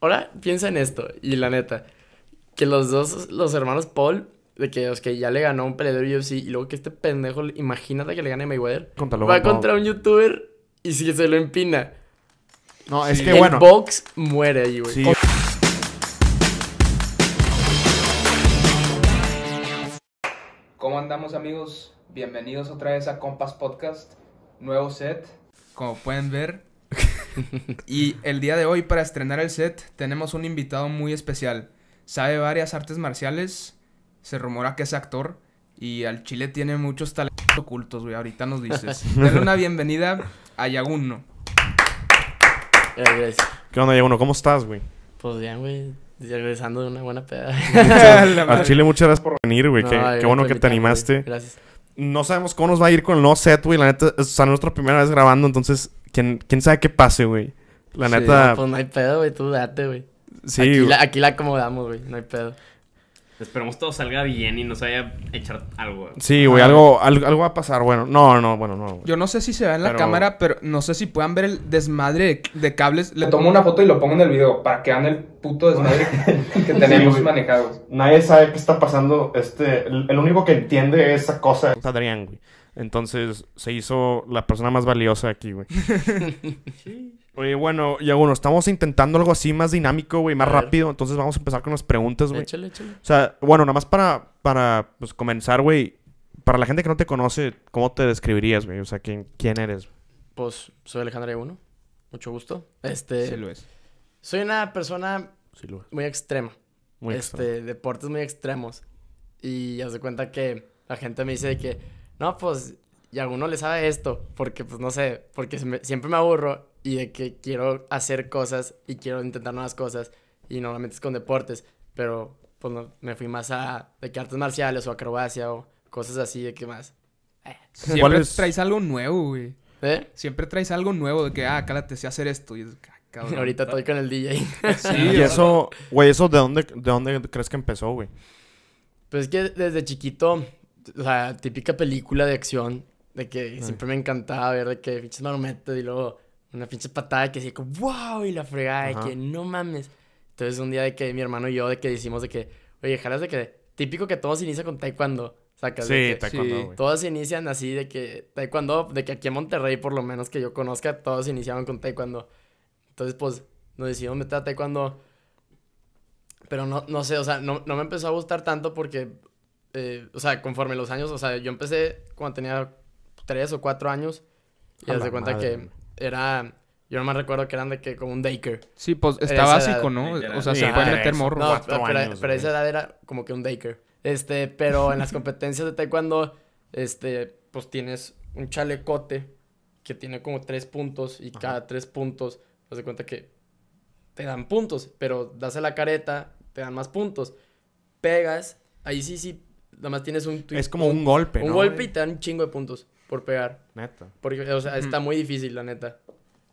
ahora piensa en esto. Y la neta, que los dos, los hermanos Paul, de que, los que ya le ganó un peleador UFC y luego que este pendejo, imagínate que le gane Mayweather. Va contra un youtuber y si se lo empina. No, es Sí. que el bueno. box muere ahí, güey. Sí. ¿Cómo andamos amigos? Bienvenidos otra vez a Compas Podcast, nuevo set, como pueden ver. y el día de hoy para estrenar el set tenemos un invitado muy especial. Sabe varias artes marciales, se rumora que es actor y al chile tiene muchos talentos ocultos, güey. Ahorita nos dices. Denle una bienvenida a Yaguno. Gracias. ¿Qué onda, Diego? ¿Cómo estás, güey? Pues bien, güey. Regresando de una buena peda. Al Chile, muchas gracias por venir, güey. No, qué, bueno que te animaste. Gracias. No sabemos cómo nos va a ir con el nuevo set, güey. La neta, o sea, nuestra primera vez grabando, entonces, ¿quién, quién sabe qué pase, güey? La Sí, neta, Pues no hay pedo, güey. Tú date, güey. sí, aquí, güey. la, aquí la acomodamos, güey. No hay pedo. Esperemos todo salga bien y nos vaya a echar algo. Sí, güey, algo, algo, algo va a pasar. Bueno, no, no, bueno, no. Yo no sé si se ve en la Pero- cámara, pero no sé si puedan ver el desmadre de, de cables. Le tomo una foto y lo pongo en el video para que vean el puto desmadre que tenemos güey. manejados. Nadie sabe qué está pasando. Este, el, el único que entiende esa cosa es Adrián, güey. Entonces se hizo la persona más valiosa aquí, güey. Oye, bueno, y bueno, estamos intentando algo así más dinámico, güey, más rápido. Entonces vamos a empezar con las preguntas, güey. Échale, échale. O sea, bueno, nada más para, para pues, comenzar, güey. Para la gente que no te conoce, ¿cómo te describirías, güey? O sea, ¿quién, quién eres? Pues soy Alejandro Uno. Mucho gusto. Este. Sí lo es. Soy una persona Sí, lo muy extrema. Muy este, deportes muy extremos. Y haz de cuenta que la gente me dice de que, no, pues, y a alguno le sabe esto, porque, pues, no sé, porque se me- siempre me aburro y de que quiero hacer cosas y quiero intentar nuevas cosas y normalmente es con deportes, pero, pues, no, me fui más a, de que artes marciales o acrobacia o cosas así, de que más. Siempre ¿Cuál es- traes algo nuevo, güey. ¿Eh? Siempre traes algo nuevo de que, ah, cálate, sé hacer esto. Y es, ah, cabrón. Ahorita estoy con el DJ. Sí, Y eso, güey, ¿eso de dónde, de dónde crees que empezó, güey? Pues es que desde chiquito, o sea, típica película de acción, de que siempre me encantaba ver de que pinches marometas y luego una pinche patada que así como, wow, y la fregada, de que no mames. Entonces un día de que mi hermano y yo, de que decimos de que, oye, jalas de que, típico que todo se inicia con taekwondo, sacas Sí, de que taekwondo, sí. todos se inician así de que taekwondo, de que aquí en Monterrey por lo menos que yo conozca, todos se iniciaban con taekwondo. Entonces pues nos decidimos meter a taekwondo. Pero no, no sé, o sea, no, no me empezó a gustar tanto porque, eh, o sea, conforme los años, o sea, yo empecé cuando tenía tres o cuatro años y A haz de cuenta madre, que era, yo no me recuerdo que eran de que como un daycare. Sí, pues está básico, edad, ¿no? O sea, Sí, se pueden ah, meter eso. morros. No, cuatro pero, años, pero esa edad era como que un daycare. Este, pero en las competencias de taekwondo, este, pues tienes un chalecote que tiene como tres puntos y cada tres puntos, haz de cuenta que te dan puntos, pero das a la careta, te dan más puntos. Pegas, ahí sí, sí, nada más tienes un... Es como un golpe, Un ¿no, golpe y te dan un chingo de puntos por pegar. Neta. Porque, o sea, está muy difícil, la neta.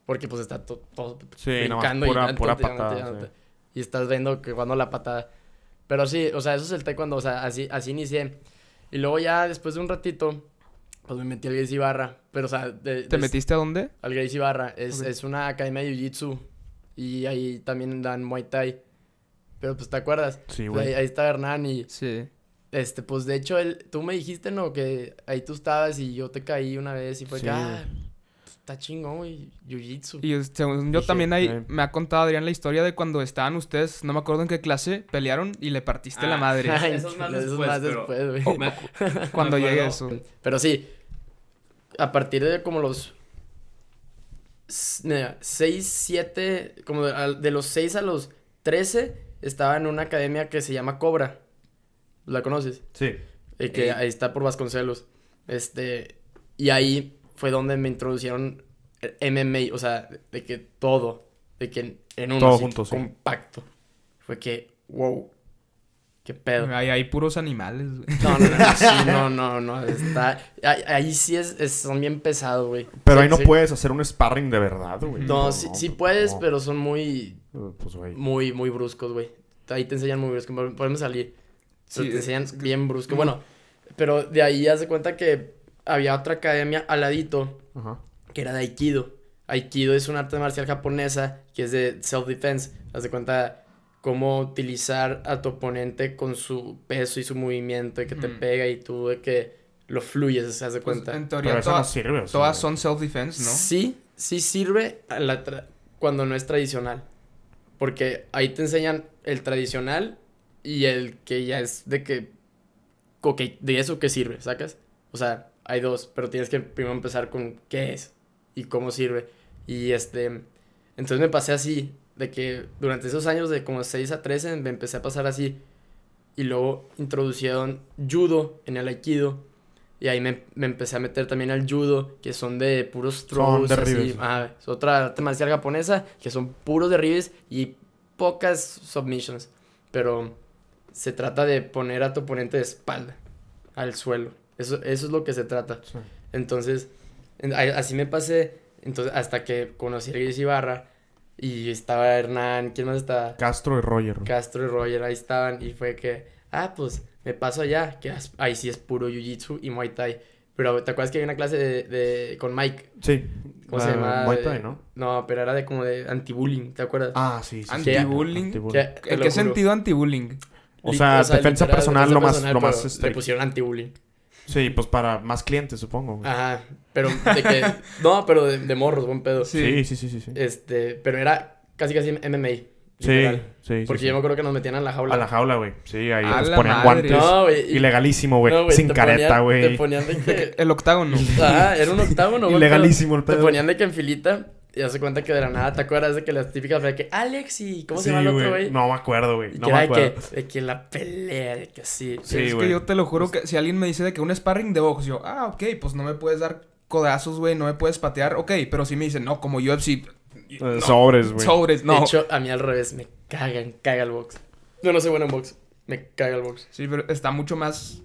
Porque pues está to- todo Sí, nada más brincando pura- y dándote, pura patada, sí. Y estás viendo que cuando la patada. Pero sí, o sea, eso es el taekwondo, o sea, así, así inicié. Y luego ya después de un ratito, pues me metí al Gracie Barra. Pero, o sea, de, ¿Te de- metiste a dónde? al Gracie Barra. Es, es una academia de Jiu-Jitsu. Y ahí también dan Muay Thai. Pero pues, ¿te acuerdas? Sí, Ahí, güey. ahí está Hernán y, Sí. Este, pues, de hecho, él, tú me dijiste, ¿no? Que ahí tú estabas y yo te caí una vez y fue Sí, que, ah, está chingón, güey, Jiu-Jitsu. Y es- según yo Dije, también ahí eh. me ha contado Adrián la historia de cuando estaban ustedes, no me acuerdo en qué clase, pelearon y le partiste la Ah. madre. Ay, Eso es más después, más pero- después, güey. Me- Cuando llegue eso. Pero sí, a partir de como los 6, 7, como de los 6 a los 13, estaba en una academia que se llama Cobra. ¿La conoces? Sí. Eh, que Eh. ahí está por Vasconcelos. Este, y ahí fue donde me introducieron el MMA, o sea, de, que todo, de que en uno Todo sí. compacto. Fue que, wow, qué pedo. Ahí hay puros animales. güey. No, no, no, sí, no, no, no, está, ahí, ahí sí es, es- son bien pesados, güey. Pero Sí, ahí no sí. puedes hacer un sparring de verdad, güey. No, sí, sí puedes, no. pero son muy, Pues, güey. muy, muy bruscos, güey. Ahí te enseñan muy bruscos, pod- podemos salir. Pero Sí, te enseñan es que- bien brusco. Bueno, pero de ahí haz de cuenta que había otra academia al ladito Ajá. que era de Aikido. Aikido es un arte marcial japonesa que es de self-defense. Haz de cuenta cómo utilizar a tu oponente con su peso y su movimiento y que te Mm. pega y tú de que lo fluyes, haz de Pues, cuenta. en Pero teoría eso no todas, sirve. o sea, todas son self-defense, ¿no? Sí, sí sirve a la cuando no es tradicional. Porque ahí te enseñan el tradicional y el que ya es de que... ok, de eso que sirve, ¿sacas? O sea, hay dos, pero tienes que primero empezar con qué es y cómo sirve. Y este... Entonces me pasé así, de que durante esos años de como 6 a 13 me empecé a pasar así. Y luego introducieron judo en el aikido. Y ahí me, me empecé a meter también al judo, que son de puros throws, derribes. Ah, es otra arte marcial japonesa, que son puros derribes y pocas submissions. Pero se trata de poner a tu oponente de espalda al suelo. Eso, eso es lo que se trata. Sí. Entonces, en- a- así me pasé. Entonces, hasta que conocí a Luis Ibarra y estaba Hernán, ¿quién más estaba? Castro y Roger. Castro y Roger, ahí estaban. Y fue que, ah, pues me paso allá, que as- ahí sí es puro Jiu-Jitsu y Muay Thai. Pero, ¿te acuerdas que había una clase de, de- con Mike? Sí. ¿Cómo se llama? Muay Thai, ¿no? No, pero era de como de anti-bullying, ¿te acuerdas? Ah, sí, sí. Anti-bullying. ¿En qué sentido anti-bullying? O sea, defensa literal, personal defensa lo más, personal, lo más Le estricto. pusieron anti-bullying. Sí, pues para más clientes, supongo. güey. Ajá, pero de que... no, pero de, de morros, buen pedo. Sí, sí, sí, sí. sí. Este, pero era casi casi MMA. Sí, literal. sí, sí, Porque sí. yo me acuerdo que nos metían a la jaula. A la jaula, güey. Sí, ahí A la ponían madre. guantes. No, güey. Ilegalísimo, güey. no, güey, Sin careta, ponían- Te güey. ponían de que... El octágono. Ajá, era un octágono, güey. Ilegalísimo el pero Te pedo. ponían de que en filita y hace cuenta que de la nada, ¿te acuerdas de que las típicas fue de que Alex y ¿cómo se Sí, llama el otro güey? No me acuerdo, güey. No que me de acuerdo. que, de que la pelea, de que así. Sí, es güey. que yo te lo juro que si alguien me dice de que un sparring de box, yo, ah, ok, pues no me puedes dar codazos, güey, no me puedes patear, ok, pero si me dicen, no, como UFC, Eh, no, Sobres, güey. sobres, no. De hecho, a mí al revés, me cagan, caga el box. Yo no soy bueno en box, me caga el box. Sí, pero está mucho más,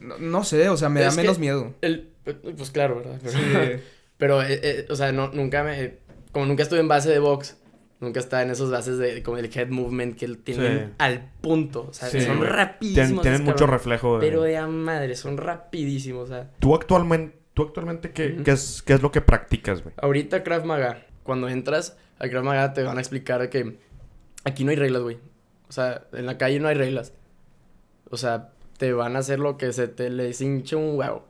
no, no sé, o sea, me da Es menos miedo. El, pues claro, ¿verdad? Pero, Sí. pero, eh, eh, o sea, no, nunca me... Como nunca estuve en base de box, nunca estaba en esos bases de como el head movement que tienen Sí. al punto. O sea, Sí, son güey. rapidísimos. Tien- tienen mucho reflejo de... Pero de a madre, son rapidísimos. O sea, Tú actualmente, tú actualmente ¿qué, qué es, qué es lo que practicas, güey? ahorita Krav Maga, cuando entras a Krav Maga te van a explicar que aquí no hay reglas, güey. O sea, en la calle no hay reglas. O sea, te van a hacer lo que se te les hinche un huevo.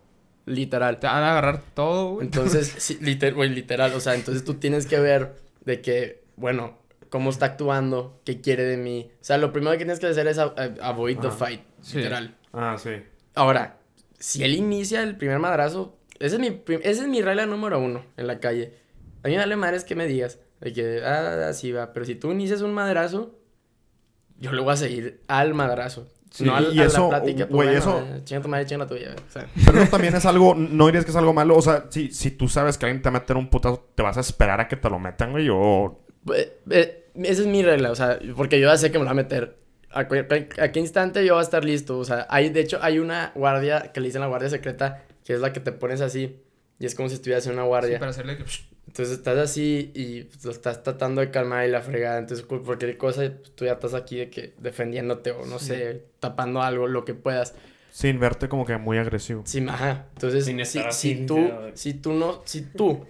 Literal. Te van a agarrar todo, güey. Entonces, sí, liter- güey, literal, o sea, entonces tú tienes que ver de que, bueno, cómo está actuando, qué quiere de mí. O sea, lo primero que tienes que hacer es a- a- avoid the fight, Sí. literal. Ah, sí. Ahora, si él inicia el primer madrazo, esa es mi, esa es mi regla número uno en la calle. A mí me vale madres que me digas, de que, ah, así va, pero si tú inicias un madrazo, yo le voy a seguir al madrazo. Sí, no al, y a eso, la plática, güey, bueno, eso- eh, chinga tu madre, chinga la tuya, o sea. Pero eso también es algo, no dirías que es algo malo. O sea, si, si tú sabes que alguien te va a meter un putazo, ¿te vas a esperar a que te lo metan, güey? O... Eh, eh, esa es mi regla, o sea, porque yo ya sé que me lo va a meter. A, qué instante yo voy a estar listo. O sea, hay, de hecho, hay una guardia que le dicen la guardia secreta, que es la que te pones así. Y es como si estuvieras en una Sí, guardia. para hacerle que... Entonces estás así y pues, lo estás tratando de calmar y la fregada. Entonces, cu- cualquier cosa, pues, tú ya estás aquí de que defendiéndote o no sé, tapando algo, lo que puedas. Sin verte como que muy agresivo. Sí, ajá. Entonces, Sin si, estar si así, tú, ya. si tú no, si tú,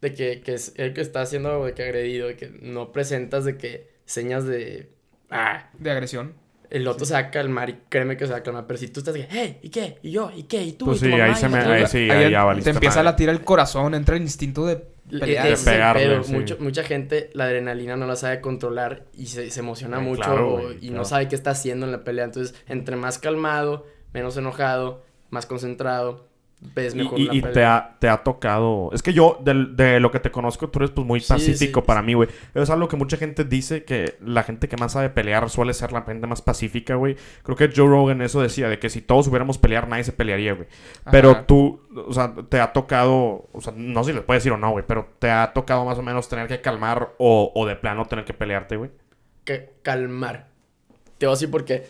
de que, que es el que está haciendo de que agredido, de que no presentas de que señas de, ah, De agresión. el otro se va a calmar y créeme que se va a calmar. Pero si tú estás de que, hey, ¿y qué? ¿Y yo? ¿Y qué? ¿Y tú? Pues ¿Y tu sí, mamá? ahí ¿Y se me- tuya?" ahí sí, ahí ya valiste te empieza madre. a latir el corazón, entra el instinto de pelear. E- es pegarle, sí. Mucho- mucha gente la adrenalina no la sabe controlar y se, se emociona Ay, mucho claro, o- güey, y claro. no sabe qué está haciendo en la pelea. Entonces, entre más calmado, menos enojado, más concentrado, ves Y, mejor y- la y pelea. te, ha, te ha tocado. Es que yo, del- de, lo que te conozco, tú eres pues muy pacífico sí, para sí. mí, güey. Es algo que mucha gente dice que la gente que más sabe pelear suele ser la gente más pacífica, güey. Creo que Joe Rogan eso decía, de que si todos hubiéramos pelear, nadie se pelearía, güey. Pero tú, o sea, te ha tocado, o sea, no sé si les puedes decir o no, güey, pero te ha tocado más o menos tener que calmar o, o de plano tener que pelearte, güey. que calmar. Te voy a decir porque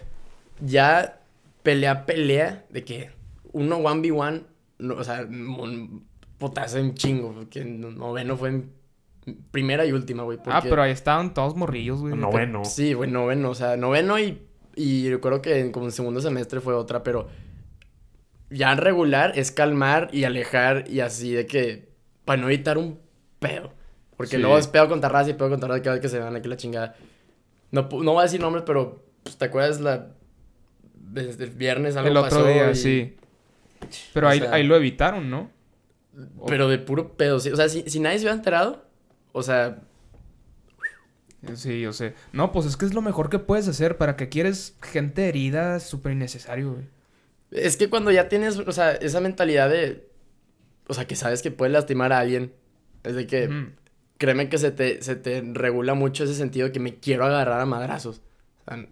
ya pelea, pelea, de que uno 1v1, no, o sea, un potazo en chingo, porque no- noveno fue en primera y última, güey. Ah, porque- pero ahí estaban todos morrillos, güey. Noveno. Sí, güey, noveno, o sea, noveno y, y recuerdo que en, como en segundo semestre fue otra, pero ya en regular es calmar y alejar y así de que, para no evitar un pedo. Porque Sí. luego es pedo contra raza y pedo contra raza cada vez que se van aquí la chingada. No, no voy a decir nombres, pero pues, ¿te acuerdas la... Desde el viernes algo El otro pasó día, y- sí. Pero ahí, sea- ahí lo evitaron, ¿no? Pero de puro pedo. O sea, si, si nadie se hubiera enterado, o sea, Sí, yo sé. No, pues es que es lo mejor que puedes hacer. ¿Para que quieres gente herida? Es súper innecesario, güey. es que cuando ya tienes, o sea, esa mentalidad de... O sea, que sabes que puedes lastimar a alguien. Es de que... Créeme que se te, se te regula mucho ese sentido de que me quiero agarrar a madrazos. O sea,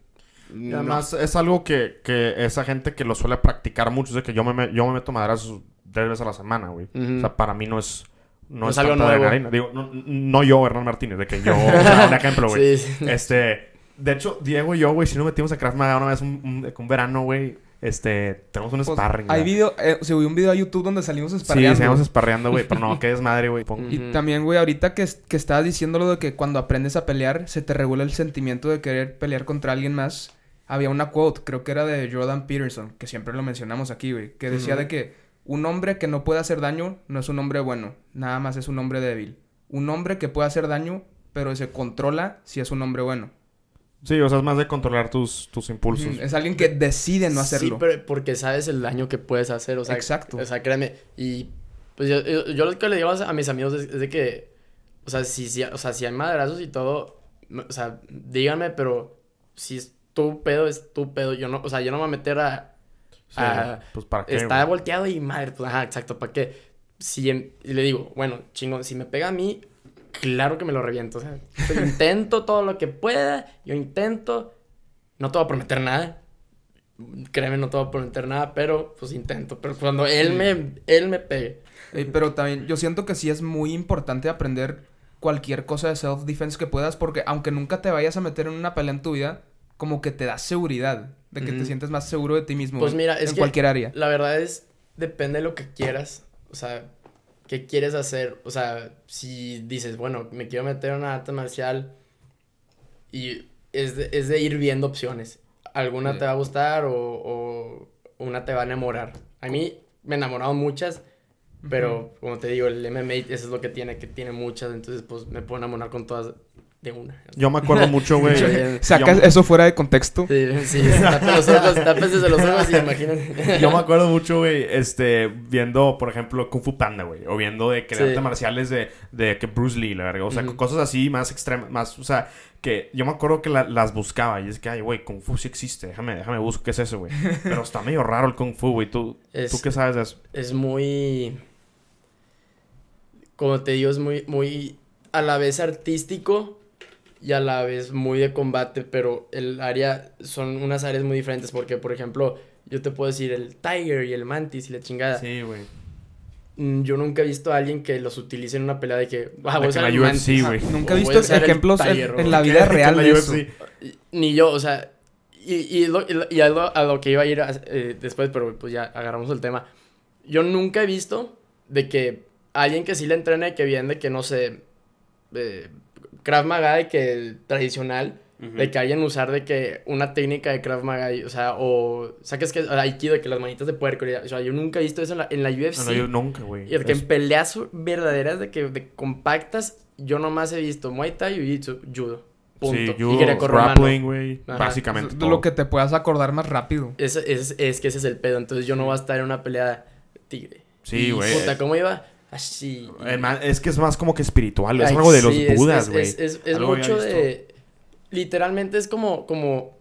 Y no. además es algo que, que esa gente que lo suele practicar mucho, es de que yo me, yo me meto madrazos tres veces a la semana, güey. O sea, para mí no es... No, No es algo nuevo. adrenalina. Digo, no, no yo, Hernán Martínez, de que yo... o sea, un ejemplo, güey. Sí, sí. Este... De hecho, Diego y yo, güey, si nos metimos a Krav Maga una vez un, un, un verano, güey, este... Tenemos un Pues, sparring, hay video, eh, se subió un video a YouTube donde salimos Sí, esparreando. seguimos esparreando, güey, pero no, qué desmadre, güey. Pon- Y también, güey, ahorita que, que estabas diciendo lo de que cuando aprendes a pelear, se te regula el sentimiento de querer pelear contra alguien más. Había una quote, creo que era de Jordan Peterson, que siempre lo mencionamos aquí, güey, que decía de que un hombre que no puede hacer daño no es un hombre bueno, nada más es un hombre débil. Un hombre que puede hacer daño, pero se controla si es un hombre bueno. Sí, o sea, es más de controlar tus, tus impulsos. Es alguien que decide no hacerlo. Sí, pero porque sabes el daño que puedes hacer, o sea. Exacto. O sea, créeme. Y pues yo, yo, yo lo que le digo a mis amigos es, es de que, o sea, si, si, o sea, si hay madrazos y todo, o sea, díganme, pero si es tu pedo, es tu pedo. Yo no, o sea, yo no me voy a meter a... Sí, a- pues para qué, Está volteado y madre, pues ajá, exacto, ¿para qué? Si en- y le digo, bueno, chingón, si me pega a mí, claro que me lo reviento, o sea, yo intento todo lo que pueda, yo intento, no te voy a prometer nada, créeme, no te voy a prometer nada, pero pues intento, pero cuando él me, él me pegue, Ey, pero también yo siento que sí es muy importante aprender cualquier cosa de self-defense que puedas porque aunque nunca te vayas a meter en una pelea en tu vida, como que te da seguridad, de que te sientes más seguro de ti mismo. Pues mira, es en que- cualquier área. la verdad es, depende de lo que quieras, o sea, qué quieres hacer, o sea, si dices, bueno, me quiero meter en una arte marcial y es de, es de ir viendo opciones, alguna Sí. te va a gustar o, o una te va a enamorar, a mí me he enamorado muchas, pero como te digo, el MMA eso es lo que tiene, que tiene muchas, entonces pues me puedo enamorar con todas de una. Yo me acuerdo mucho, güey. Sacas eso fuera de contexto. Sí, sí, los ojos, tápense los ojos y imagínate. Yo me acuerdo mucho, güey, este, viendo, por ejemplo, Kung Fu Panda, güey. O viendo de que de Sí. artes marciales de, de que Bruce Lee, la verga. O sea, cosas así más extremas, más, o sea, que yo me acuerdo que la- las buscaba. Y es que, ay, güey, Kung Fu sí existe. Déjame, déjame buscar qué es eso, güey. Pero está medio raro el Kung Fu, güey. ¿Tú, Es- ¿Tú qué sabes de eso? es muy. Como te digo, es muy, muy a la vez artístico y a la vez muy de combate, pero el área son unas áreas muy diferentes porque, por ejemplo, yo te puedo decir el Tiger y el Mantis y la chingada. Sí, güey. Mm, Yo nunca he visto a alguien que los utilice en una pelea de que. Ah, voy a usar la el UFC, Mantis, güey. Nunca he visto ejemplos en, Tiger, en o- la vida real de eso. Ni yo, o sea, y, y, lo- y lo- y a, lo, a lo que iba a ir a- eh, después, pero pues ya agarramos el tema. Yo nunca he visto de que alguien que sí le entrene, que viene de que no sé, eh, Krav Maga de que tradicional, de que alguien usar de que una técnica de Krav Maga, y, o sea, o saques que Aikido, de que las manitas de puerco, y- o sea, yo nunca he visto eso en la, en la UFC. No, no, yo nunca, güey. Y de que Es- en peleas verdaderas, de que de compactas, yo nomás he visto Muay Thai, Jiu-Jitsu, Judo. Punto. Sí, y judo, grappling, güey. Básicamente todo. lo que te puedas acordar más rápido. Es, es, es que ese es el pedo. Entonces yo no voy a estar en una pelea de tigre. Sí, Y, güey. Puta, ¿cómo iba? Así. Es que es más como que espiritual. Es Ay, algo de los sí, budas, güey. Es, mucho de. Literalmente es como, como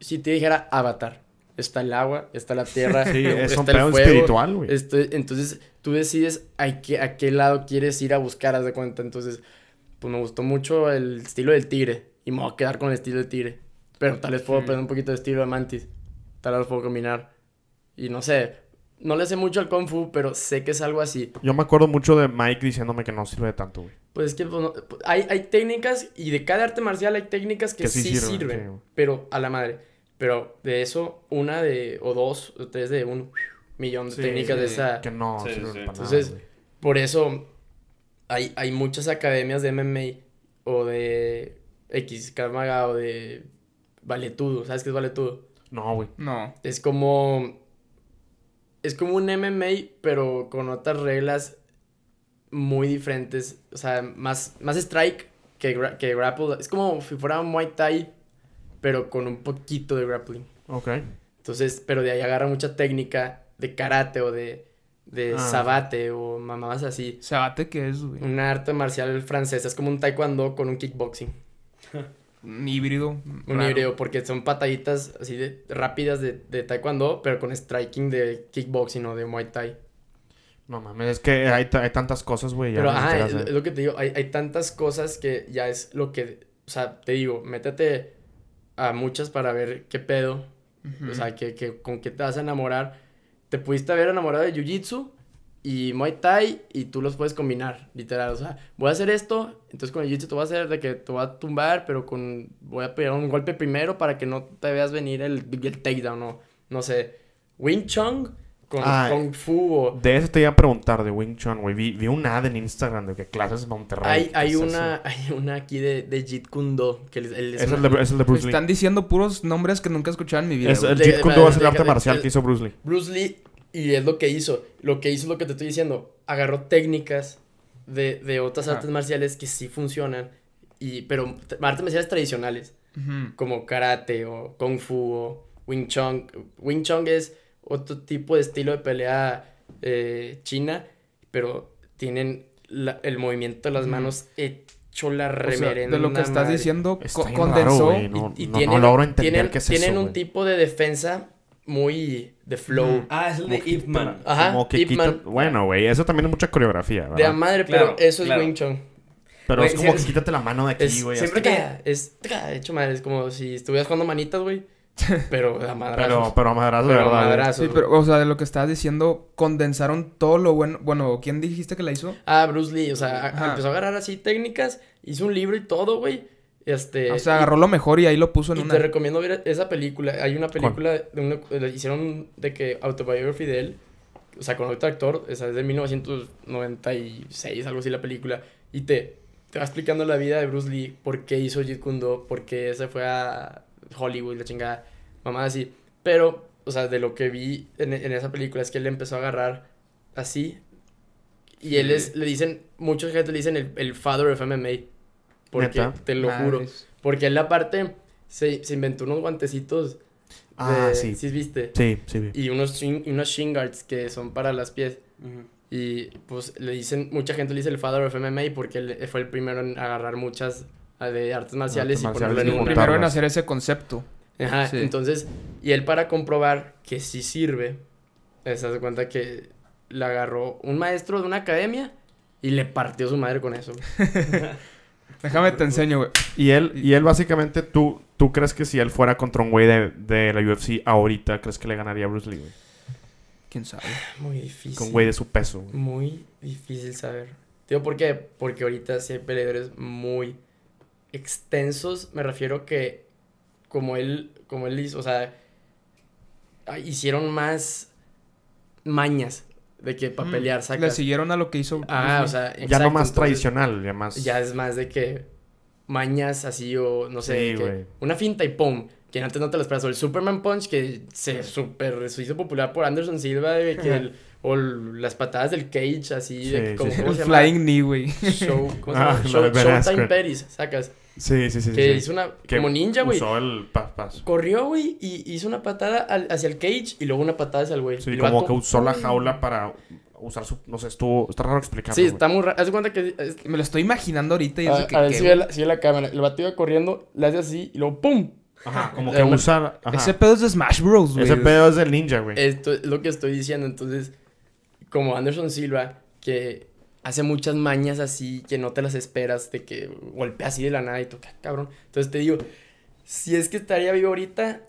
si te dijera Avatar. Está el agua, está la tierra, Sí, es un está el pedo fuego. espiritual, güey. Este, entonces tú decides a qué, a qué lado quieres ir a buscar, haz de cuenta. Entonces, pues me gustó mucho el estilo del tigre. Y me voy a quedar con el estilo del tigre. Pero tal vez puedo aprender un poquito de estilo de mantis. Tal vez puedo combinar. Y no sé, no le sé mucho al kung fu, pero sé que es algo así. Yo me acuerdo mucho de Mike diciéndome que no sirve de tanto, güey. Pues es que pues, no- pues, hay, hay técnicas y de cada arte marcial hay técnicas que, Que sí sí, sirven, sirven, sí, pero a la madre. Pero de eso, una de, o dos, o tres de un millón de Sí, técnicas de esa. Que no Sí, sirve sí. para Entonces, nada, güey. Por eso hay, hay muchas academias de MMA o de X, Krav Maga o de Valetudo. ¿Sabes qué es Valetudo? No, güey. No. Es como. Es como un MMA, pero con otras reglas muy diferentes. O sea, más, más strike que, gra- que grapple. Es como si fuera un Muay Thai, pero con un poquito de grappling. Ok. Entonces, pero de ahí agarra mucha técnica de karate o de, de Ah. sabate o mamadas así. ¿Sabate qué es, güey? Una arte marcial francesa. Es como un taekwondo con un kickboxing. Un híbrido. Un raro. híbrido, porque son pataditas así de rápidas de, de taekwondo, pero con striking de kickboxing o de muay thai. No mames, es que hay, hay tantas cosas, güey. ya Pero, ajá, siquiera es, lo que te digo, hay, hay tantas cosas que ya es lo que, o sea, te digo, métete a muchas para ver qué pedo, o sea, que, que, con qué te vas a enamorar. Te pudiste haber enamorado de Jiu-Jitsu y Muay Thai y tú los puedes combinar, literal, o sea, voy a hacer esto, entonces con el Jiu-Jitsu te voy a hacer de que te voy a tumbar, pero con, voy a pegar un golpe primero para que no te veas venir el, el takedown, o, no sé, Wing Chun con Ah, Kung Fu o... De eso te iba a preguntar, de Wing Chun, güey. Vi, vi un ad en Instagram de que clases en Monterrey. Hay, ¿qué hay una, hay una aquí de, de Jeet Kune Do, que el- el- eso? Es, una- el de, es el de Bruce Lee. Están diciendo puros nombres que nunca he escuchado en mi vida. Es, el De- Jeet Kune Do es el arte de- marcial que hizo Bruce Lee. Bruce Lee, y es lo que hizo. Lo que hizo es lo que te estoy diciendo. Agarró técnicas de, de otras artes marciales que sí funcionan, y, pero artes marciales tradicionales, como karate o kung fu o Wing Chun. Wing Chun es otro tipo de estilo de pelea eh, china, pero tienen la- el movimiento de las manos hecho la O sea, reverenda de lo que estás madre. diciendo, co- condensó. raro, güey, no- y, y no- no tienen, logro entender tienen, qué es tienen eso, un tipo de defensa muy de flow. Ah, es el de Ip Man. Ajá, Como que Ip quita- Man. Bueno, güey, eso también es mucha coreografía, ¿verdad? De a madre, Claro, pero eso claro. es Wing Chun. Pero es como que es- quítate la mano de aquí, güey. siempre que es tka, hecho madre, es como si estuvieras jugando manitas, güey. Pero a madrazos. Pero, pero a madrazo, de Pero a verdad. madrazos. Sí, pero, o sea, de lo que estabas diciendo, condensaron todo lo bueno. Bueno, ¿quién dijiste que la hizo? Ah, Bruce Lee, o sea, Ajá. empezó a agarrar así técnicas, hizo un libro y todo, güey. Este, O sea, agarró lo mejor y ahí lo puso en y una. te recomiendo ver esa película. Hay una película de una, le hicieron de que autobiography de él, o sea, con otro actor, esa es de 1996, algo así la película, y te, te va explicando la vida de Bruce Lee, por qué hizo Jeet Kune Do, por qué se fue a Hollywood, la chingada, mamá así. Pero, o sea, de lo que vi en, en esa película es que él empezó a agarrar así, y él es, le dicen, mucha gente le dicen el, el father of MMA, porque ¿Neta? te lo juro. Porque él aparte se, se inventó unos guantecitos. De, Ah, sí. ¿Sí viste? Sí, sí. vi. Y unos, shin- unos shin guards que son para las pies. Ujú. Y pues le dicen, mucha gente le dice el father of MMA porque él fue el primero en agarrar muchas ah, de artes marciales Artes y ponerlo marciales en juntar- Primero en hacer ese concepto. Ajá, Sí. entonces, y él para comprobar que sí sirve, se hace cuenta que le agarró un maestro de una academia y le partió su madre con eso. Déjame te enseño, güey. Y él, y él básicamente, ¿tú, ¿tú crees que si él fuera contra un güey de, de la UFC ahorita, crees que le ganaría a Bruce Lee, güey? ¿Quién sabe? Muy difícil. Con un güey de su peso, güey. Muy difícil saber. Digo, ¿por qué? Porque ahorita sí hay peleadores muy extensos. Me refiero que como él, como él hizo, o sea, ah, hicieron más mañas de que para Mm, pelear, Le sacas. siguieron a lo que hizo. Ah, o sea, Ya no más entonces, tradicional, ya más... Ya es más de que mañas así o no sé, Sí, que una finta y pum. Que antes no te lo esperas. O el Superman Punch que se super se hizo popular por Anderson Silva. de que el- o el- las patadas del cage así. de Sí, que, sí, como, sí. ¿cómo El se llama? Flying Knee, güey. Show, ¿cómo se Ah, llama? Show- Showtime. Peris, sacas. Sí, sí, sí. que sí. hizo una, Que como ninja, güey. Usó el pas, pas. Corrió, güey, y hizo una patada al- hacia el cage y luego una patada hacia el güey. Sí, Y como vato- que usó la jaula para usar su... No sé, estuvo... Está raro explicarlo, Sí, está muy raro. Haz de cuenta que... es- Me lo estoy imaginando ahorita y es a, que. a ver ¿qué, si ve, güey? la, si ve la cámara. El vato iba corriendo, le hace así y luego ¡pum! Ajá, como que una- usa... ajá. Ese pedo es de Smash Bros, güey. Ese pedo es del ninja, güey. Esto es lo que estoy diciendo. Entonces, como Anderson Silva, que hace muchas mañas así que no te las esperas, de que golpea así de la nada y toca, cabrón. Entonces te digo, si es que estaría vivo ahorita,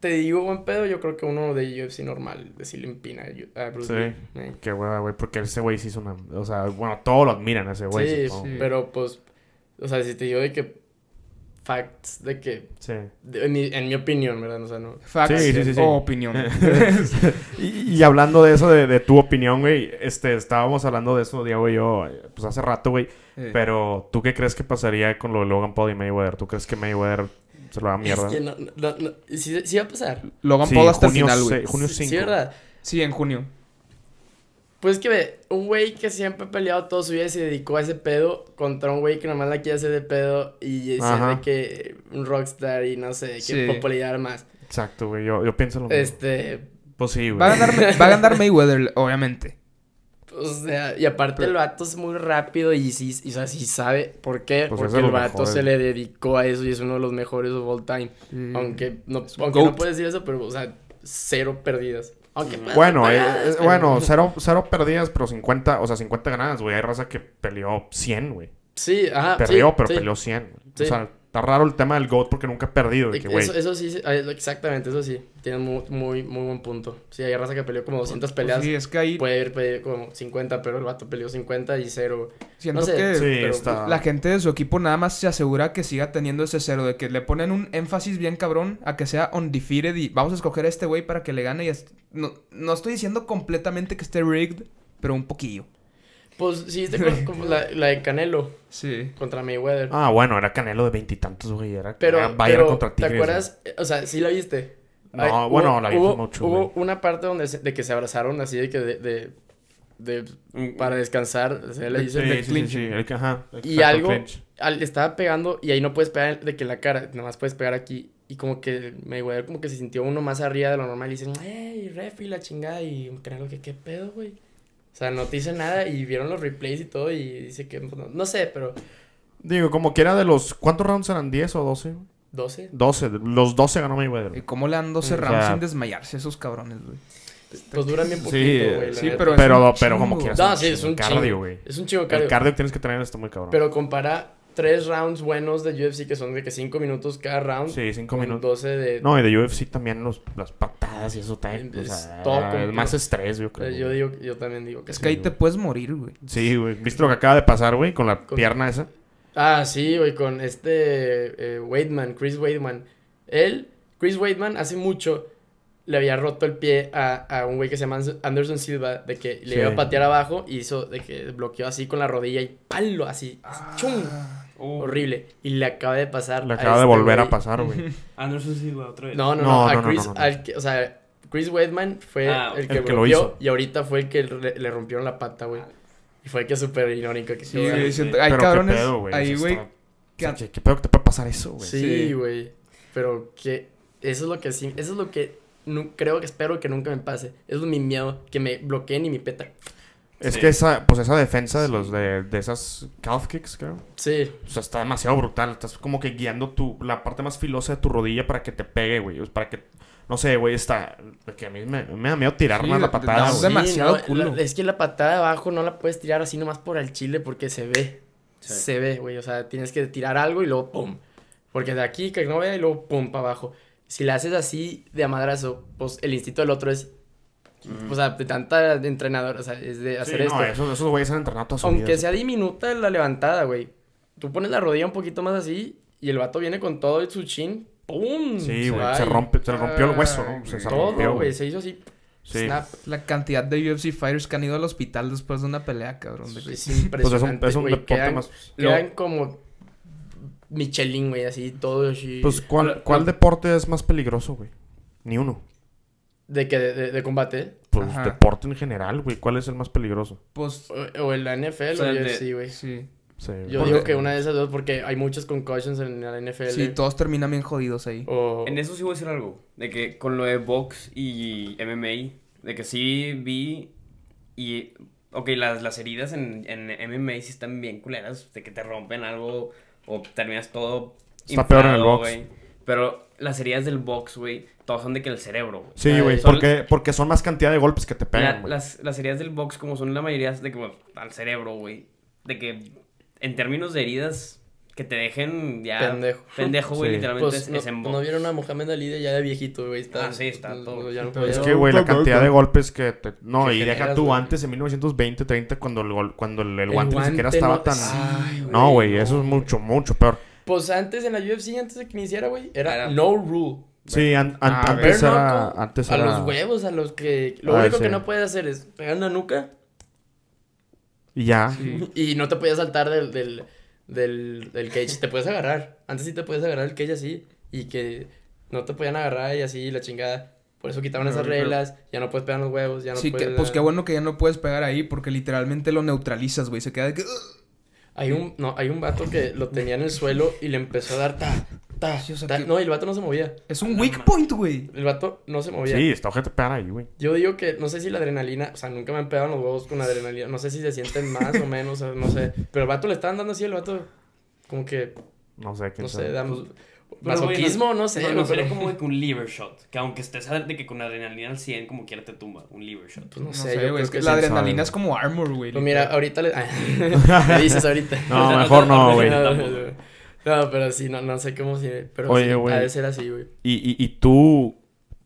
te digo buen pedo, yo creo que uno de UFC normal, de si le empina a Bruce Sí. Lee. Eh. Qué hueva, güey, porque ese güey sí hizo una... O sea, bueno, todos lo admiran a ese güey. sí, sí. pero pues, o sea, si te digo de que facts, de que, Sí. de- en, mi, en mi opinión, ¿verdad? O sea, no. Facts Sí, sí, sí, sí. o opinión. y, y hablando de eso, de, de tu opinión, güey, este, estábamos hablando de eso, Diego y yo, pues hace rato, güey, pero ¿tú qué crees que pasaría con lo de Logan Paul y Mayweather? ¿Tú crees que Mayweather se lo da mierda? Es que no, no, no, sí, sí va a pasar. Logan Sí, Paul hasta el junio final, güey. junio Sí, 5. Sí, ¿verdad? Sí, en junio. Pues que ve, un güey que siempre ha peleado todo su vida y se dedicó a ese pedo contra un güey que nomás la quiere hacer de pedo y ser Ajá. de que un rockstar y no sé, que Sí. popularidad más. Exacto, güey. Yo, yo pienso lo mismo. Este, Pues sí, güey. Va a ganar, va a ganar Mayweather, obviamente. o sea, y aparte el vato es muy rápido y sí, y, o sea, sí sabe por qué, Pues es porque el vato se le dedicó a eso y es uno de los mejores of all time. Aunque no, aunque no puedes decir eso, pero, o sea, cero perdidas. Aunque Bueno, eh, pagadas, eh, pero- bueno, cero, cero perdidas, pero 50, o sea, 50 ganadas, güey. Hay raza que peleó 100, güey. Sí, ajá. Perdió, sí, pero sí. peleó 100. güey. Sí. O sea, está raro el tema del GOAT porque nunca ha perdido. de que, güey. Eso, eso sí, sí, exactamente, eso sí. Tiene muy, muy, muy buen punto. Sí, hay raza que peleó como 200 peleas. Pues Sí, es que ahí Puede haber peleado como 50, pero el vato peleó 50 y cero. siento no sé, que Sí, pero está. la gente de su equipo nada más se asegura que siga teniendo ese cero, de que le ponen un énfasis bien cabrón a que sea undefeated y vamos a escoger a este güey para que le gane y es- no, no estoy diciendo completamente que esté rigged, pero un poquillo. Pues sí, viste con- como la, la de Canelo Sí. contra Mayweather. Ah, bueno, era Canelo de veintitantos, güey. Era, pero, era Bayern pero contra ¿te Tigres. acuerdas? O sea, sí la viste. No, Ay, bueno, la vi hubo, mucho, Hubo güey. una parte donde se- de que se abrazaron así de que de... de, de- para descansar, o sea, le dicen Sí, clinch. sí, el que- ajá, Y algo, clinch. al- le estaba pegando y ahí no puedes pegar de que en la cara, nomás puedes pegar aquí. Y como que Mayweather como que se sintió uno más arriba de lo normal y dicen, hey, refi, la chingada. Y Canelo, que qué pedo, güey. O sea, no te dice nada y vieron los replays y todo y dice que, pues, no, no sé, pero Digo, como que era de los... ¿Cuántos rounds eran? ¿10 o 12? 12. 12. Los 12 ganó ¿Y Mayweather. cómo le dan 12 O rounds sea- sin desmayarse esos cabrones, güey? Pues duran bien Sí, poquito, güey. la sí, pero es Pero, un pero como quieras. No, sí, es un cardio, güey. Es un chingo El cardio. cardio que tienes que tener está muy cabrón. Pero compara tres rounds buenos de UFC que son de que 5 minutos cada round. Sí, 5 con minutos. 12 de... No, y de UFC también los, las patadas y eso también. O Es sea, todo completo. más estrés, yo eh, creo. yo digo, yo también digo que Es sí. que ahí güey. te puedes morir, güey. Sí, güey. ¿Viste lo que acaba de pasar, güey? Con la Con- pierna esa. Ah, sí, güey, con este eh, Weidman, Chris Weidman. Él, Chris Weidman, hace mucho le había roto el pie a, a un güey que se llama Anderson Silva, de que le Sí. iba a patear abajo y hizo de que bloqueó así con la rodilla y palo así, ¡chum! Uh, Horrible. Y le acaba de pasar. Le a acaba de este volver a güey. pasar, güey. Anderson Silva otra vez. No, no, no, No, a no, no, Chris, no, no. al que- o sea, Chris Weidman fue Ah, el que el que lo bloqueó hizo. y ahorita fue el que le, le rompieron la pata, güey. Y fue que súper irónico que Sí, sí, güey, sí. hay Pero qué cabrones pedo, güey. ahí, güey. está- que- o sea, ¿Qué, qué pedo que te puede pasar eso, güey? Sí, Sí. güey. Pero que eso es lo que sí, eso es lo que nu- creo que espero que nunca me pase. Eso es mi miedo, que me bloqueen y mi peta. Es Sí. que esa, pues esa defensa de los de, de esas calf kicks, creo. Sí, O sea, está demasiado brutal. Estás como que guiando tu, la parte más filosa de tu rodilla para que te pegue, güey. O sea, Para que, no sé, güey, está... Que a mí me, me da miedo tirar Sí, más la patada, de- demasiado no, culo. la- es que la patada de abajo no la puedes tirar así nomás por el chile porque se ve. Sí. Se ve, güey. O sea, tienes que tirar algo y luego pum. Porque de aquí que no vea y luego pum para abajo. Si la haces así de a madrazo, pues el instinto del otro es. O sea, de tanta entrenador, o sea, es de Sí, hacer no, esto. esos, esos güeyes han entrenado toda su Aunque vida. sea diminuta la levantada, güey. Tú pones la rodilla un poquito más así y el vato viene con todo y su chin. ¡Pum! Sí, güey. Se rompe, se le rompió el hueso, ¿no? Se, se rompió, Todo, güey. Se hizo así. Sí. Snap. La cantidad de UFC fighters que han ido al hospital después de una pelea, cabrón. de Es Pues es un, impresionante, es un güey. deporte Quedan, más... quedan como Michelin, güey, así, todo así. Pues, ¿cuál, ¿cuál deporte es más peligroso, güey? Ni uno. De que, de, de combate. Pues Ajá. deporte en general, güey. ¿Cuál es el más peligroso? Pues, O, o en la NFL O sea, o UFC, güey. sí. Sí, Yo porque- digo que una de esas dos porque hay muchos concussions en la NFL. Sí, todos terminan bien jodidos ahí. o... En eso sí voy a decir algo. De que con lo de box y MMA, de que sí vi y... Ok, las, las heridas en, en MMA sí están bien culeras, de que te rompen algo o terminas todo Está peor en el inflado, box. güey. Pero las heridas del box, güey, todas son de que el cerebro, güey. Sí, güey. Porque, porque son más cantidad de golpes que te pegan, las, las heridas del box, como son la mayoría de que, bueno, al cerebro, güey. De que en términos de heridas que te dejen ya Pendejo. pendejo, güey, Sí. literalmente Pues es, no, es en no box. vieron a Mohamed Ali de ya de viejito, güey. Está, Ah, sí, está no, todo. ya no Es que, güey, la cantidad de golpes que te... No, Que y deja tú güey. antes, en 1920, 30, cuando el, gol- cuando el, el El guante ni siquiera guante estaba tan... Ay, no, güey, eso es mucho, mucho peor. Pues antes en la UFC, antes de que iniciara, güey, era, Era- no rule. Sí, an- an- Ah, antes era... Antes a era... los huevos, a los que... Lo Ah, único sí. que no puedes hacer es pegar en la nuca Y ya. Sí. y no te podías saltar del, del, del, del cage. Te puedes agarrar. Antes sí te puedes agarrar el cage así y que no te podían agarrar y así la chingada. Por eso quitaron esas pero- reglas, ya no puedes pegar los huevos, ya no sí, puedes... pues qué bueno que ya no puedes pegar ahí porque literalmente lo neutralizas, güey. Se queda de que... Hay un, no, hay un vato que lo tenía en el suelo y le empezó a dar ta, ta, Sí, o sea ta. que- No, y el vato no se movía. Es un weak point, güey. El vato no se movía. Sí, está ojete pegar ahí, güey. Yo digo que, no sé si la adrenalina, o sea, nunca me han pegado en los huevos con adrenalina, no sé si se sienten más o menos, o no sé. Pero el vato le estaban dando así, el vato, como que, No sé, quién no sabe. sé, da Pero, masoquismo, güey, no sé. No, güey, no sería pero- como de que un liver shot. Que aunque estés de que con adrenalina al 100, como quiera te tumba. Un liver shot. Pues no, No sé, güey. creo Es que que la adrenalina sabe. es como armor, güey. Pues mira, ahorita le... me dices ahorita. No, mejor no, güey. No, no, no, no, pero sí, no, no sé cómo si... Pero Oye, sí, ha de ser así, güey. Y, y, y tú,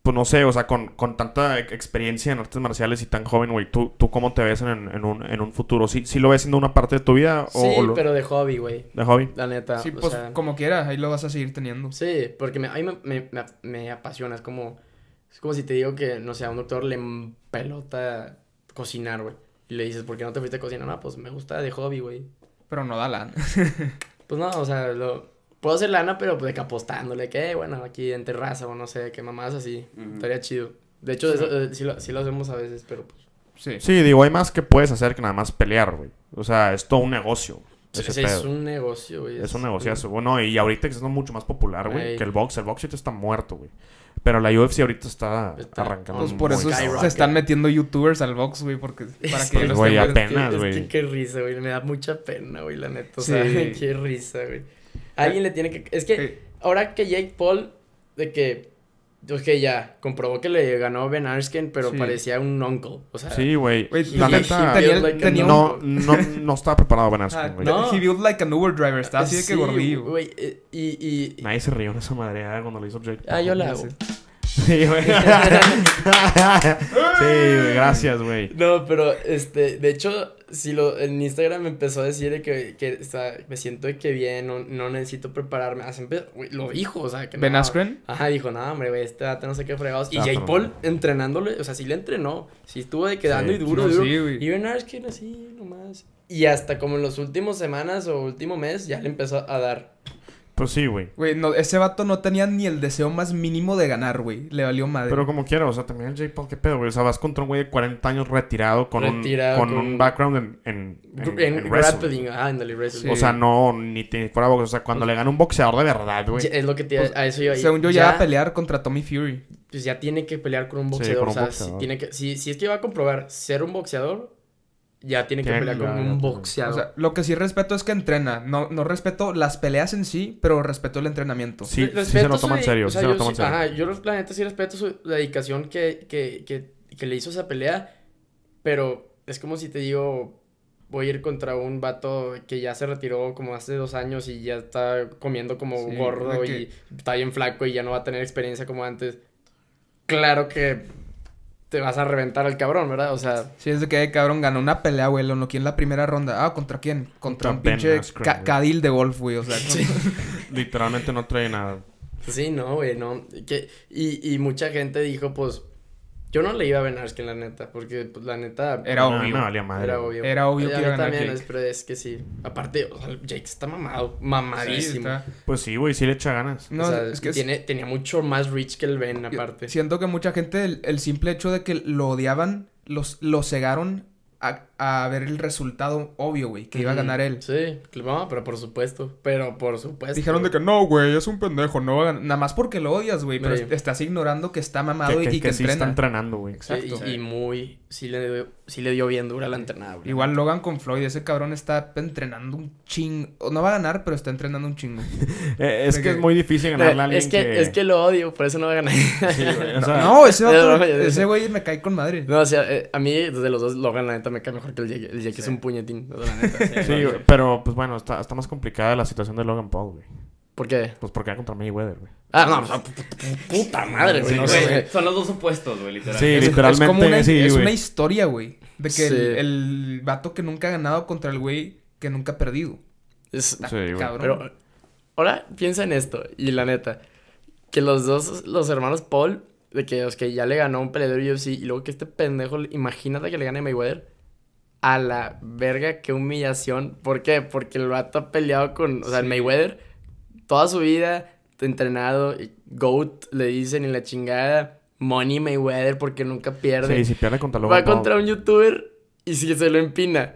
pues no sé, o sea, con, con tanta ex- experiencia en artes marciales y tan joven, güey, ¿tú, ¿tú cómo te ves en, en, un, en un futuro? ¿Sí, ¿Sí lo ves siendo una parte de tu vida o, Sí, o lo- pero de hobby, güey. de hobby? La neta, Sí, o pues sea... como quiera, ahí lo vas a seguir teniendo. Sí, porque me, a mí me, me, me, me apasiona. Es como, es como si te digo que, no sé, a un doctor le pelota cocinar, güey. Y le dices, ¿por qué no te fuiste a cocinar? No, pues me gusta de hobby, güey. Pero no da lana. Pues no, o sea, lo, puedo hacer lana, pero pues de que apostándole, que, bueno, aquí en terraza o no sé, que mamás así. Estaría chido. De hecho, eso, eh, sí, lo, sí lo hacemos a veces, pero pues... Sí. Sí, digo, hay más que puedes hacer que nada más pelear, güey. O sea, es todo un negocio. Ese sí, pedo. es un negocio, güey. Es un negociazo. Bueno, y ahorita que es mucho más popular, güey, Ey. que el box. El box ahorita está muerto, güey. Pero la UFC ahorita está, Está- arrancando. Pues por eso es- se están metiendo youtubers al box, güey, porque para que Sí, ellos güey, apenas, Es güey. que qué risa, güey. Me da mucha pena, güey, la neta. O Sí. sea, qué risa, güey. Alguien le tiene que... Es que Sí. ahora que Jake Paul, de que... Ok, ya, comprobó que le ganó Ben Arsken, pero Sí. parecía un uncle. O sea, Sí, güey. La neta, like no, no, no estaba preparado Ben Askren, güey. no. He built like an Uber driver. Está así de que gordillo. güey. eh, Y, y... Nadie se rió en esa madre ah, cuando lo hizo Jake. Ah, yo la hago. Sí, güey. sí, güey. Gracias, güey. No, pero, este, de hecho, si lo, en Instagram me empezó a decir de que, que o sea, me siento de que bien, no, no necesito prepararme. Así empe- güey, lo dijo, o sea, que Ben no. Askren. Ajá, dijo, no, hombre, güey, este vato no sé qué fregados. Y Ah, pero Paul entrenándole, o sea, sí le entrenó. Sí estuvo de quedando Sí. y duro, No, duro. sí, güey. y Ben Askren así, nomás. Y hasta como en las últimas semanas o último mes ya le empezó a dar. Pues sí, güey. Güey, no, ese vato no tenía ni el deseo más mínimo de ganar, güey. Le valió madre. Pero como quiera, o sea, también el Jake Paul, ¿qué pedo, güey? O sea, vas contra un güey de 40 años retirado con, Retirado, un, con, con- un background en, en, en, En, grappling, ah, ándale, wrestling. O sea, no, ni te fuera box. O sea, cuando le gana un boxeador de verdad, güey. Es lo que te Pues, a eso yo Según yo, ya va a pelear contra Tommy Fury. pues ya tiene que pelear con un Sí, boxeador. con un o sea, boxeador. Si, tiene que, si, si es que va a comprobar ser un boxeador, ya tiene que pelear ya, un boxeador. O sea, lo que sí respeto es que entrena. No, no respeto las peleas en sí, pero respeto el entrenamiento. Sí, sí se lo su toma en serio, o sí sea, se lo yo toma en sí- serio. Ajá, yo la neta sí respeto su la dedicación que, que, que, que le hizo esa pelea, pero es como si te digo, voy a ir contra un vato que ya se retiró como hace dos años y ya está comiendo como Sí, gordo y está bien flaco y ya no va a tener experiencia como antes. Claro que te vas a reventar al cabrón, ¿verdad? O sea, Sí, es de que, cabrón, ganó una pelea, güey. Lo en la primera ronda. Ah, ¿contra quién? Contra, Contra un pinche ca- cadil de golf, güey. O sea, Literalmente no trae nada. sí, no, güey, no. Que, y, y mucha gente dijo, pues, yo no le iba a Ben Askren, la neta, porque pues, la neta... Era No, a mí obvio. me valía madre. Era obvio. Era obvio que iba a ganar también, Jake. es- pero es que sí. Aparte, o sea, Jake está mamado, Sí, mamadísimo. está- Pues sí, güey, sí le echa ganas. No, o sea, es que es- tiene, tenía mucho más reach que el Ben, aparte. Siento que mucha gente, el, el simple hecho de que lo odiaban, los, lo cegaron a, a ver el resultado obvio, güey, que iba a ganar él. Sí, no, pero por supuesto. Pero por supuesto. Dijeron de que no, güey, es un pendejo, no va a ganar. Nada más porque lo odias, güey, pero Sí. estás ignorando que está mamado Que, y- que, y que, que sí está entrena. entrenando, güey. Sí, Exacto. y, y muy. Sí le, dio, sí le dio bien dura la entrenada, güey. Igual Logan con Floyd, ese cabrón está entrenando un chingo. No va a ganar, pero está entrenando un chingo. Eh, es que que- es muy difícil ganarle a alguien es que, es que lo odio, por eso no va a ganar. Sí, güey, o sea, no, ese ya- ese güey me cae con madre. No, o sea, eh, a mí, desde los dos, Logan, la neta, me cae mejor que el Jake. El Jake es un puñetín, la neta. Sí, güey, pero pues bueno, está, está más complicada la situación de Logan Paul, güey. ¿Por qué? Pues porque va contra Mayweather, güey. Ah, no, o sea, pu- pu- puta madre, güey. Sí, no güey. sé. Son los dos opuestos, güey, literal. Sí, Es- literalmente, es como una, sí, es güey. una historia, güey. De que el, Sí. el vato que nunca ha ganado contra el güey que nunca ha perdido. Es- Sí, güey. Cabrón. Pero ahora piensa en esto, y la neta, que los dos, los hermanos Paul, de que, los que ya le ganó un peleador UFC, y luego que este pendejo, imagínate que le gane Mayweather, a la verga, qué humillación. ¿Por qué? Porque el vato ha peleado con, o sea, el Mayweather, toda su vida, entrenado, GOAT, le dicen, y la chingada, Money Mayweather porque nunca pierde. Sí, si pierde contra Logan Va contra un youtuber y si se lo empina.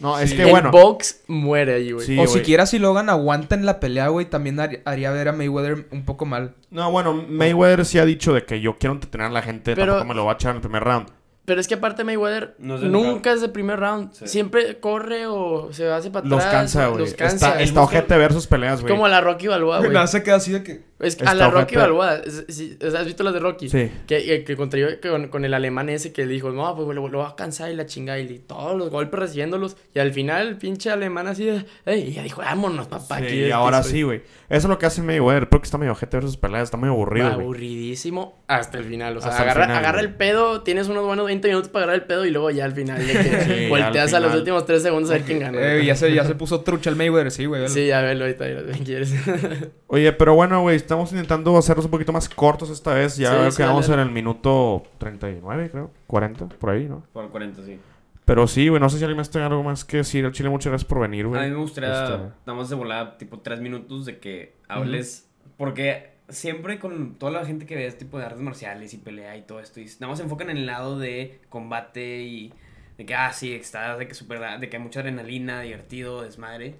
No, es Sí. que el bueno. box muere ahí, güey. Sí, o siquiera si Logan aguanta en la pelea, güey, también har- haría ver a Mayweather un poco mal. No, bueno, Mayweather sí ha dicho de que yo quiero entretener a la gente, Pero- tampoco me lo va a echar en el primer round. Pero es que aparte Mayweather No es de nunca es de primer round. Sí. Siempre corre o se hace para Los atrás. cansa, o- güey. Los cansa. Está, Es está ojete ver sus peleas, güey. Como la Rocky Balboa, güey. Se queda así de que... Es Está a la Rocky ojete. Balboa. es- sí, o sea, ¿Has visto las de Rocky? Sí. Que, que, que contra con, con el alemán ese que dijo, no, pues lo, lo va a cansar y la chingada. Y todos los golpes recibiéndolos. Y al final el pinche alemán así de, "Ey", y ya dijo, vámonos, papá. Sí, aquí y que ahora soy". sí, güey. Eso es lo que hace Mayweather. Creo que está medio ojete ver sus peleas. Está muy aburrido, güey. Aburridísimo hasta el final. O sea, Hasta el agarra, final, agarra el pedo, tienes unos buenos 20 minutos para agarrar el pedo y luego ya al final de que Sí, ya volteas a los últimos 3 segundos a ver quién gana. Eh, ya, se, ya se puso trucha el Mayweather, sí, güey. Sí, ya velo ahorita, si quieres. Oye, pero bueno, güey, estamos intentando hacerlos un poquito más cortos esta vez. Ya Sí, veo sí, que vamos dale. en el minuto 39, creo. 40, por ahí, ¿no? Por 40, sí. Pero sí, güey, no sé si alguien más tenga algo más que decir. Al Chile, muchas gracias por venir, güey. A mí me gustaría, Este, nada más de volada, tipo tres minutos de que hables. Porque siempre con toda la gente que ves, tipo de artes marciales y pelea y todo esto, y nada más se enfocan en el lado de combate y de que, ah, sí, está, de que, super, de que hay mucha adrenalina, divertido, desmadre.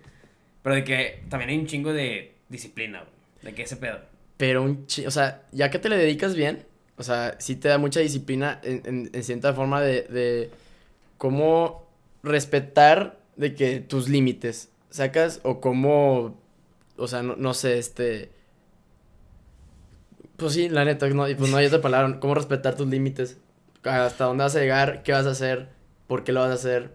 Pero de que también hay un chingo de disciplina. De que ese pedo. Pero un chi- o sea, ya que te le dedicas bien, o sea, sí te da mucha disciplina en, en- en cierta forma de, de cómo respetar de que tus límites, ¿sacas? O cómo, o sea, no, no sé, este... Pues sí, la neta, no, pues no hay otra palabra, cómo respetar tus límites, hasta dónde vas a llegar, qué vas a hacer, por qué lo vas a hacer,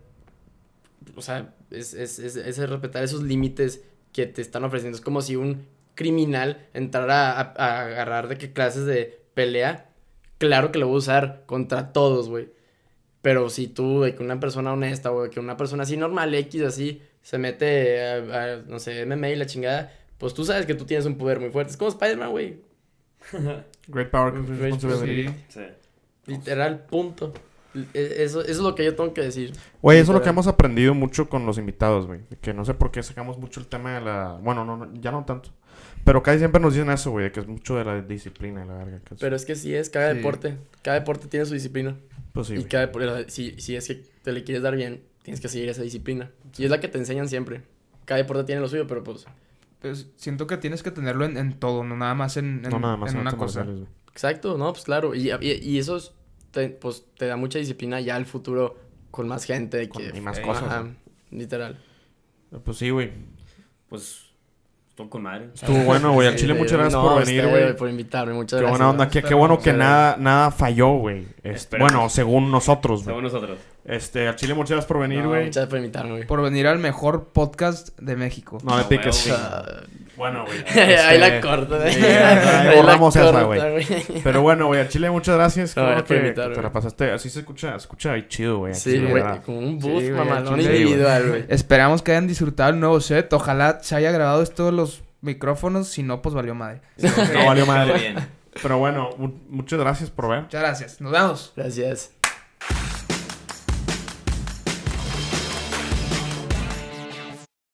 o sea, es, es, es, es respetar esos límites que te están ofreciendo. Es como si un criminal entrara a, agarrar de qué clases de pelea. Claro que lo va a usar contra todos, güey. Pero si tú, de que una persona honesta, güey, que una persona así normal, X, así, se mete a, a, no sé, MMA y la chingada, pues tú sabes que tú tienes un poder muy fuerte. Es como Spider-Man, güey. Great power, Great responsibility. Sí. Literal, punto. E- Eso, eso es lo que yo tengo que decir. Güey, eso es lo que hemos aprendido mucho con los invitados, güey. Que no sé por qué sacamos mucho el tema de la... Bueno, no, no, ya no tanto. Pero casi siempre nos dicen eso, güey, que es mucho de la disciplina y la verga. que es- Pero es que sí es, cada Sí. deporte. Cada deporte tiene su disciplina. Pues sí, y cada deporte, si, si es que te le quieres dar bien, tienes que seguir esa disciplina. Y es la que te enseñan siempre. Cada deporte tiene lo suyo, pero pues... Siento que tienes que tenerlo en, en todo, no nada más en, en, No, nada más en en una cosa. Exacto, no, pues claro. Y, y, y eso es- te, pues, te da mucha disciplina ya al futuro con más gente. Con- que, y más Ajá, cosas, güey. literal. Pues sí, güey. Pues, estuvo con madre. Estuvo bueno, güey. Al Chile, muchas gracias no, por venir, usted, güey. Por invitarme, muchas Qué gracias. buena onda. Qué, qué bueno que nada, nada falló, güey. Este, bueno, según nosotros, güey. Según nosotros. Este, al Chile, muchas gracias por venir, No, güey. muchas gracias por invitarme, güey. Por venir al mejor podcast de México. No me No, piques. Ah, Bueno, güey. Ahí la este, corto, sí, ahí borramos esa, güey. güey. Pero bueno, güey, al Chile, muchas gracias. No, que, que te la güey. pasaste. Así se escucha, se escucha ahí chido, güey. Sí, güey, como un Sí, booth güey, mamalón individual, güey. Esperamos que hayan disfrutado el nuevo set. Ojalá se haya grabado esto en los micrófonos. Si no, pues valió madre. No valió madre. Bien. Pero bueno, mu- muchas gracias por ver. Muchas gracias. Nos vemos. Gracias.